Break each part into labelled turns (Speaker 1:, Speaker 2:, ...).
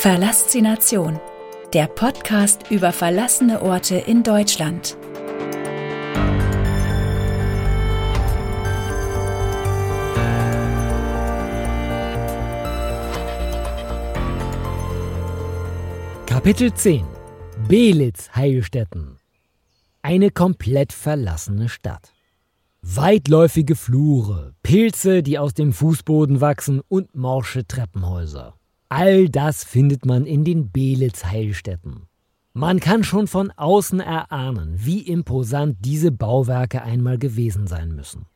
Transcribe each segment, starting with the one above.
Speaker 1: Verlassination, der Podcast über verlassene Orte in Deutschland.
Speaker 2: Kapitel 10 Belitz Heilstätten Eine komplett verlassene Stadt. Weitläufige Flure, Pilze, die aus dem Fußboden wachsen und morsche Treppenhäuser. All das findet man in den Belitz Heilstätten. Man kann schon von außen erahnen, wie imposant diese Bauwerke einmal gewesen sein müssen.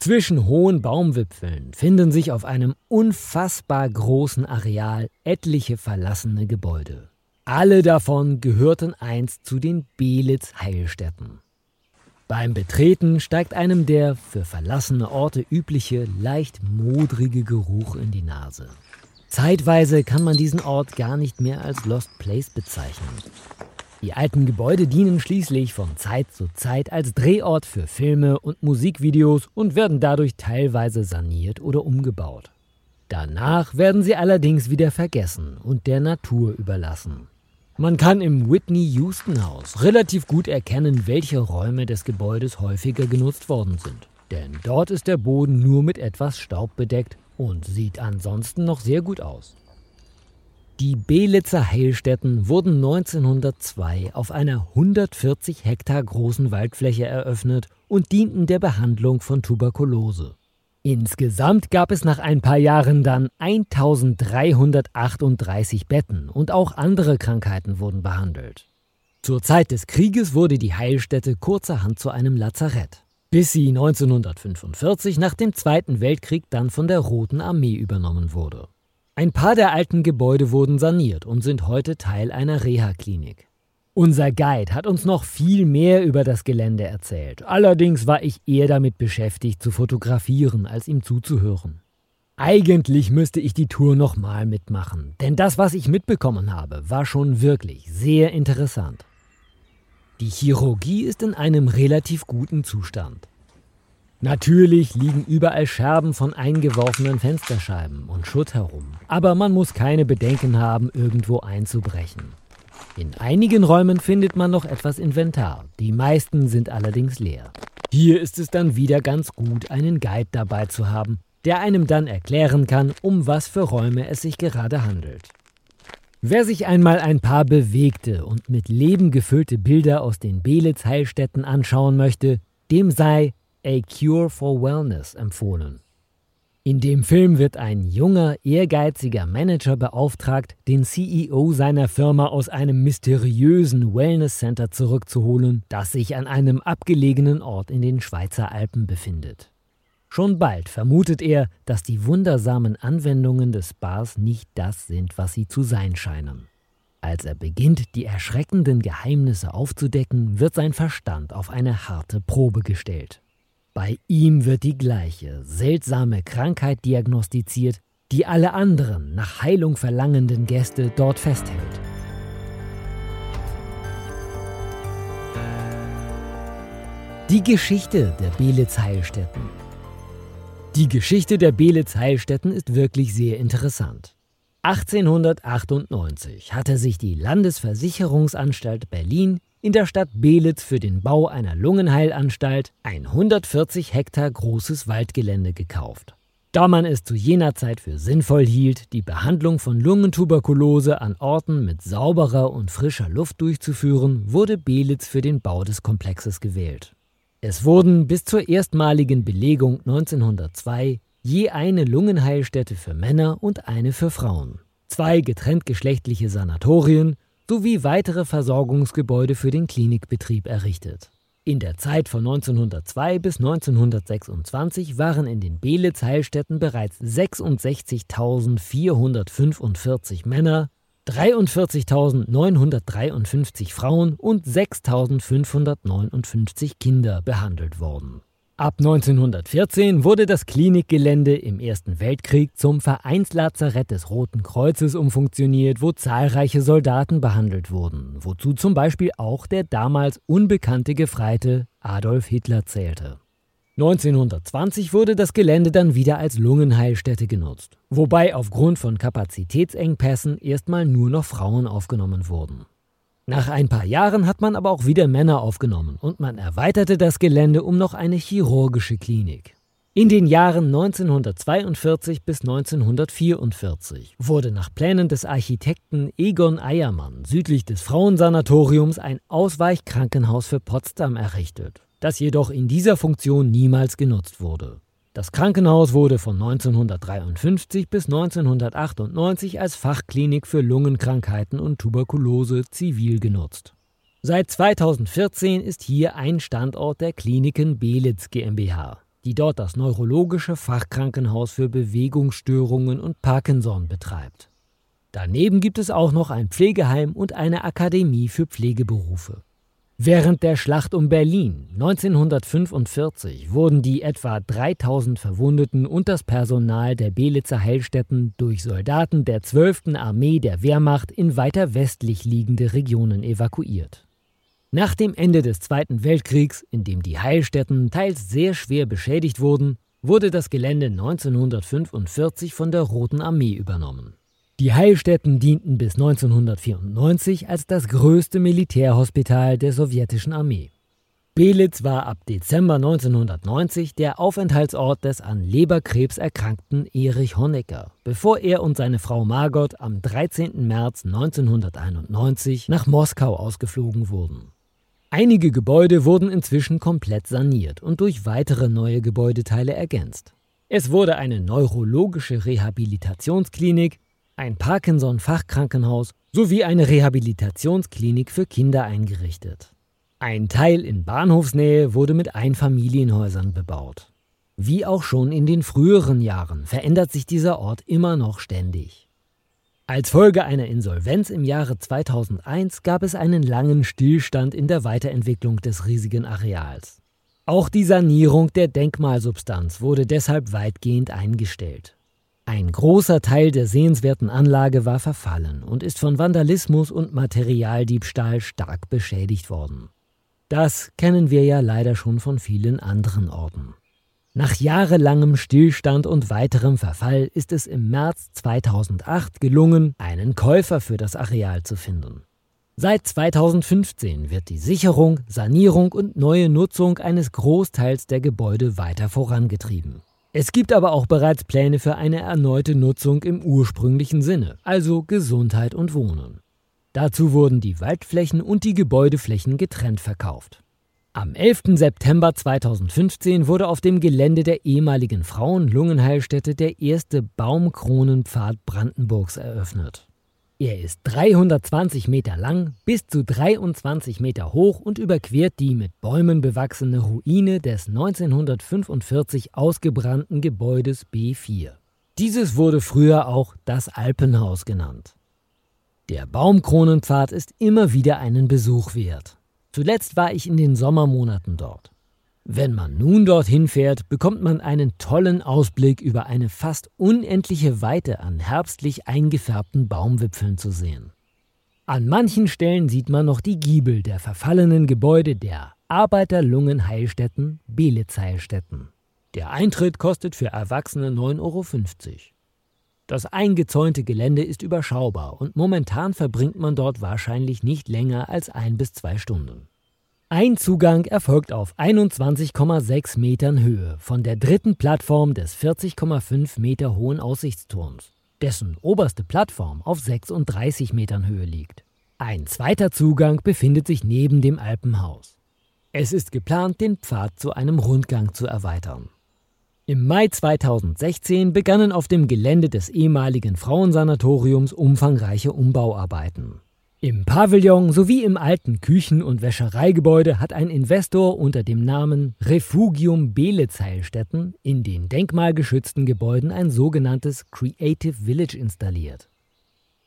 Speaker 2: Zwischen hohen Baumwipfeln finden sich auf einem unfassbar großen Areal etliche verlassene Gebäude. Alle davon gehörten einst zu den Belitz Heilstätten. Beim Betreten steigt einem der für verlassene Orte übliche, leicht modrige Geruch in die Nase. Zeitweise kann man diesen Ort gar nicht mehr als Lost Place bezeichnen. Die alten Gebäude dienen schließlich von Zeit zu Zeit als Drehort für Filme und Musikvideos und werden dadurch teilweise saniert oder umgebaut. Danach werden sie allerdings wieder vergessen und der Natur überlassen. Man kann im Whitney Houston Haus relativ gut erkennen, welche Räume des Gebäudes häufiger genutzt worden sind. Denn dort ist der Boden nur mit etwas Staub bedeckt und sieht ansonsten noch sehr gut aus. Die Belitzer Heilstätten wurden 1902 auf einer 140 Hektar großen Waldfläche eröffnet und dienten der Behandlung von Tuberkulose. Insgesamt gab es nach ein paar Jahren dann 1338 Betten und auch andere Krankheiten wurden behandelt. Zur Zeit des Krieges wurde die Heilstätte kurzerhand zu einem Lazarett, bis sie 1945 nach dem Zweiten Weltkrieg dann von der Roten Armee übernommen wurde. Ein paar der alten Gebäude wurden saniert und sind heute Teil einer Reha-Klinik. Unser Guide hat uns noch viel mehr über das Gelände erzählt. Allerdings war ich eher damit beschäftigt zu fotografieren, als ihm zuzuhören. Eigentlich müsste ich die Tour nochmal mitmachen, denn das, was ich mitbekommen habe, war schon wirklich sehr interessant. Die Chirurgie ist in einem relativ guten Zustand. Natürlich liegen überall Scherben von eingeworfenen Fensterscheiben und Schutt herum, aber man muss keine Bedenken haben, irgendwo einzubrechen. In einigen Räumen findet man noch etwas Inventar, die meisten sind allerdings leer. Hier ist es dann wieder ganz gut, einen Guide dabei zu haben, der einem dann erklären kann, um was für Räume es sich gerade handelt. Wer sich einmal ein paar bewegte und mit Leben gefüllte Bilder aus den Belitz-Heilstätten anschauen möchte, dem sei A Cure for Wellness empfohlen. In dem Film wird ein junger, ehrgeiziger Manager beauftragt, den CEO seiner Firma aus einem mysteriösen Wellness Center zurückzuholen, das sich an einem abgelegenen Ort in den Schweizer Alpen befindet. Schon bald vermutet er, dass die wundersamen Anwendungen des Spas nicht das sind, was sie zu sein scheinen. Als er beginnt, die erschreckenden Geheimnisse aufzudecken, wird sein Verstand auf eine harte Probe gestellt. Bei ihm wird die gleiche, seltsame Krankheit diagnostiziert, die alle anderen nach Heilung verlangenden Gäste dort festhält. Die Geschichte der Belitz-Heilstätten. Die Geschichte der Belitz-Heilstätten ist wirklich sehr interessant. 1898 hatte sich die Landesversicherungsanstalt Berlin in der Stadt Belitz für den Bau einer Lungenheilanstalt ein 140 Hektar großes Waldgelände gekauft. Da man es zu jener Zeit für sinnvoll hielt, die Behandlung von Lungentuberkulose an Orten mit sauberer und frischer Luft durchzuführen, wurde Belitz für den Bau des Komplexes gewählt. Es wurden bis zur erstmaligen Belegung 1902 je eine Lungenheilstätte für Männer und eine für Frauen, zwei getrenntgeschlechtliche Sanatorien sowie weitere Versorgungsgebäude für den Klinikbetrieb errichtet. In der Zeit von 1902 bis 1926 waren in den Belitz Heilstätten bereits 66.445 Männer, 43.953 Frauen und 6.559 Kinder behandelt worden. Ab 1914 wurde das Klinikgelände im Ersten Weltkrieg zum Vereinslazarett des Roten Kreuzes umfunktioniert, wo zahlreiche Soldaten behandelt wurden, wozu zum Beispiel auch der damals unbekannte Gefreite Adolf Hitler zählte. 1920 wurde das Gelände dann wieder als Lungenheilstätte genutzt, wobei aufgrund von Kapazitätsengpässen erstmal nur noch Frauen aufgenommen wurden. Nach ein paar Jahren hat man aber auch wieder Männer aufgenommen und man erweiterte das Gelände um noch eine chirurgische Klinik. In den Jahren 1942 bis 1944 wurde nach Plänen des Architekten Egon Eiermann südlich des Frauensanatoriums ein Ausweichkrankenhaus für Potsdam errichtet, das jedoch in dieser Funktion niemals genutzt wurde. Das Krankenhaus wurde von 1953 bis 1998 als Fachklinik für Lungenkrankheiten und Tuberkulose zivil genutzt. Seit 2014 ist hier ein Standort der Kliniken Belitz GmbH, die dort das neurologische Fachkrankenhaus für Bewegungsstörungen und Parkinson betreibt. Daneben gibt es auch noch ein Pflegeheim und eine Akademie für Pflegeberufe. Während der Schlacht um Berlin 1945 wurden die etwa 3000 Verwundeten und das Personal der Belitzer Heilstätten durch Soldaten der 12. Armee der Wehrmacht in weiter westlich liegende Regionen evakuiert. Nach dem Ende des Zweiten Weltkriegs, in dem die Heilstätten teils sehr schwer beschädigt wurden, wurde das Gelände 1945 von der Roten Armee übernommen. Die Heilstätten dienten bis 1994 als das größte Militärhospital der sowjetischen Armee. Belitz war ab Dezember 1990 der Aufenthaltsort des an Leberkrebs erkrankten Erich Honecker, bevor er und seine Frau Margot am 13. März 1991 nach Moskau ausgeflogen wurden. Einige Gebäude wurden inzwischen komplett saniert und durch weitere neue Gebäudeteile ergänzt. Es wurde eine neurologische Rehabilitationsklinik, ein Parkinson-Fachkrankenhaus sowie eine Rehabilitationsklinik für Kinder eingerichtet. Ein Teil in Bahnhofsnähe wurde mit Einfamilienhäusern bebaut. Wie auch schon in den früheren Jahren verändert sich dieser Ort immer noch ständig. Als Folge einer Insolvenz im Jahre 2001 gab es einen langen Stillstand in der Weiterentwicklung des riesigen Areals. Auch die Sanierung der Denkmalsubstanz wurde deshalb weitgehend eingestellt. Ein großer Teil der sehenswerten Anlage war verfallen und ist von Vandalismus und Materialdiebstahl stark beschädigt worden. Das kennen wir ja leider schon von vielen anderen Orten. Nach jahrelangem Stillstand und weiterem Verfall ist es im März 2008 gelungen, einen Käufer für das Areal zu finden. Seit 2015 wird die Sicherung, Sanierung und neue Nutzung eines Großteils der Gebäude weiter vorangetrieben. Es gibt aber auch bereits Pläne für eine erneute Nutzung im ursprünglichen Sinne, also Gesundheit und Wohnen. Dazu wurden die Waldflächen und die Gebäudeflächen getrennt verkauft. Am 11. September 2015 wurde auf dem Gelände der ehemaligen Frauen-Lungenheilstätte der erste Baumkronenpfad Brandenburgs eröffnet. Er ist 320 Meter lang, bis zu 23 Meter hoch und überquert die mit Bäumen bewachsene Ruine des 1945 ausgebrannten Gebäudes B4. Dieses wurde früher auch das Alpenhaus genannt. Der Baumkronenpfad ist immer wieder einen Besuch wert. Zuletzt war ich in den Sommermonaten dort. Wenn man nun dorthin fährt, bekommt man einen tollen Ausblick über eine fast unendliche Weite an herbstlich eingefärbten Baumwipfeln zu sehen. An manchen Stellen sieht man noch die Giebel der verfallenen Gebäude der Arbeiterlungenheilstätten Belitz-Heilstätten. Der Eintritt kostet für Erwachsene 9,50 Euro. Das eingezäunte Gelände ist überschaubar und momentan verbringt man dort wahrscheinlich nicht länger als ein bis zwei Stunden. Ein Zugang erfolgt auf 21,6 Metern Höhe von der dritten Plattform des 40,5 Meter hohen Aussichtsturms, dessen oberste Plattform auf 36 Metern Höhe liegt. Ein zweiter Zugang befindet sich neben dem Alpenhaus. Es ist geplant, den Pfad zu einem Rundgang zu erweitern. Im Mai 2016 begannen auf dem Gelände des ehemaligen Frauensanatoriums umfangreiche Umbauarbeiten. Im Pavillon sowie im alten Küchen- und Wäschereigebäude hat ein Investor unter dem Namen Refugium Belitz-Heilstätten in den denkmalgeschützten Gebäuden ein sogenanntes Creative Village installiert.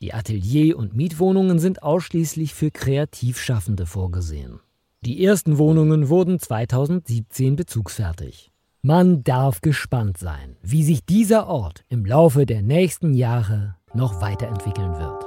Speaker 2: Die Atelier- und Mietwohnungen sind ausschließlich für Kreativschaffende vorgesehen. Die ersten Wohnungen wurden 2017 bezugsfertig. Man darf gespannt sein, wie sich dieser Ort im Laufe der nächsten Jahre noch weiterentwickeln wird.